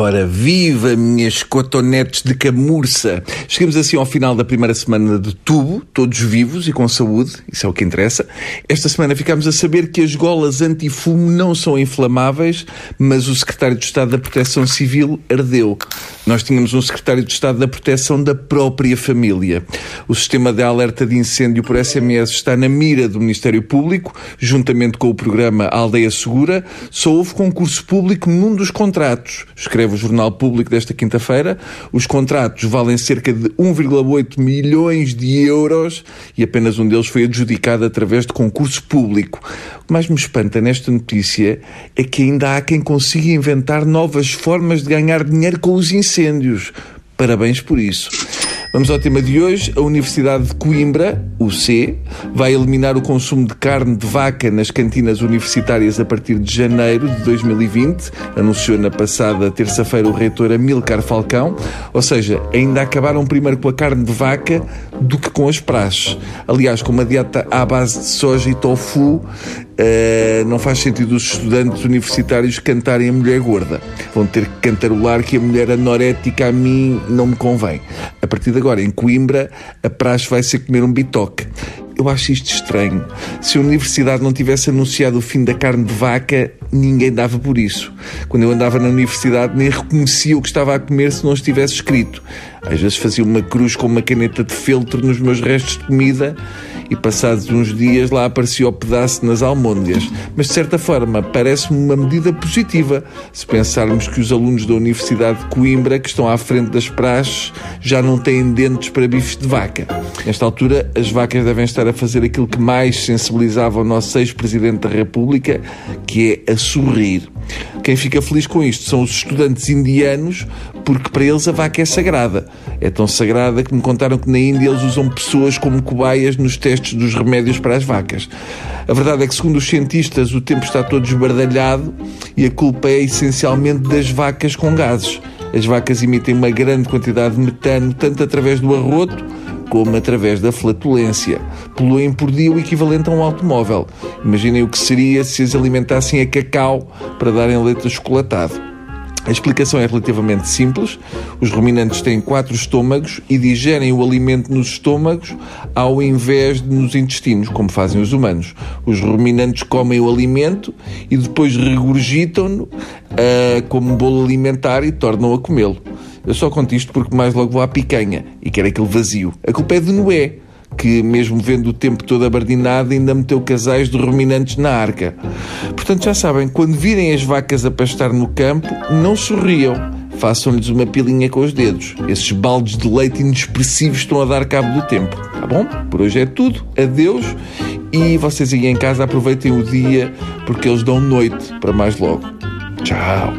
Ora, viva minhas cotonetes de camurça! Chegamos assim ao final da primeira semana de tubo, todos vivos e com saúde, isso é o que interessa. Esta semana ficámos a saber que as golas antifumo não são inflamáveis, mas o Secretário de Estado da Proteção Civil ardeu. Nós tínhamos um Secretário de Estado da Proteção da própria família. O sistema de alerta de incêndio por SMS está na mira do Ministério Público, juntamente com o programa Aldeia Segura. Só houve concurso público num dos contratos escreve o Jornal Público desta quinta-feira. Os contratos valem cerca de 1,8 milhões de euros e apenas um deles foi adjudicado através de concurso público. O que mais me espanta nesta notícia é que ainda há quem consiga inventar novas formas de ganhar dinheiro com os incêndios. Parabéns por isso. Vamos ao tema de hoje. A Universidade de Coimbra, UC, vai eliminar o consumo de carne de vaca nas cantinas universitárias a partir de janeiro de 2020, anunciou na passada terça-feira o reitor Amilcar Falcão. Ou seja, ainda acabaram primeiro com a carne de vaca do que com as praxes. Aliás, com uma dieta à base de soja e tofu, Uh, não faz sentido os estudantes universitários cantarem a mulher gorda. Vão ter que cantarolar que a mulher anorética a mim não me convém. A partir de agora, em Coimbra, a praxe vai ser comer um bitoque. Eu acho isto estranho. Se a universidade não tivesse anunciado o fim da carne de vaca, ninguém dava por isso. Quando eu andava na universidade, nem reconhecia o que estava a comer se não estivesse escrito. Às vezes fazia uma cruz com uma caneta de feltro nos meus restos de comida e passados uns dias lá aparecia o pedaço nas almôndegas. Mas de certa forma parece-me uma medida positiva se pensarmos que os alunos da Universidade de Coimbra que estão à frente das praxes já não têm dentes para bifes de vaca. Nesta altura, as vacas devem estar a fazer aquilo que mais sensibilizava o nosso ex-presidente da República, que é a sorrir. Quem fica feliz com isto são os estudantes indianos, porque para eles a vaca é sagrada. É tão sagrada que me contaram que na Índia eles usam pessoas como cobaias nos testes dos remédios para as vacas. A verdade é que, segundo os cientistas, o tempo está todo esbardalhado e a culpa é essencialmente das vacas com gases. As vacas emitem uma grande quantidade de metano, tanto através do arroto como através da flatulência. Poluem por dia o equivalente a um automóvel. Imaginem o que seria se as alimentassem a cacau para darem leite achocolatado. A explicação é relativamente simples. Os ruminantes têm quatro estômagos e digerem o alimento nos estômagos ao invés de nos intestinos, como fazem os humanos. Os ruminantes comem o alimento e depois regurgitam-no uh, como bolo alimentar e tornam a comê-lo. Eu só conto isto porque mais logo vou à picanha e quero aquele vazio. A culpa é de Noé, que, mesmo vendo o tempo todo abardinado, ainda meteu casais de ruminantes na arca. Portanto, já sabem, quando virem as vacas a pastar no campo, não sorriam. Façam-lhes uma pilinha com os dedos. Esses baldes de leite inexpressivos estão a dar cabo do tempo. Tá bom? Por hoje é tudo. Adeus. E vocês aí em casa aproveitem o dia porque eles dão noite para mais logo. Tchau.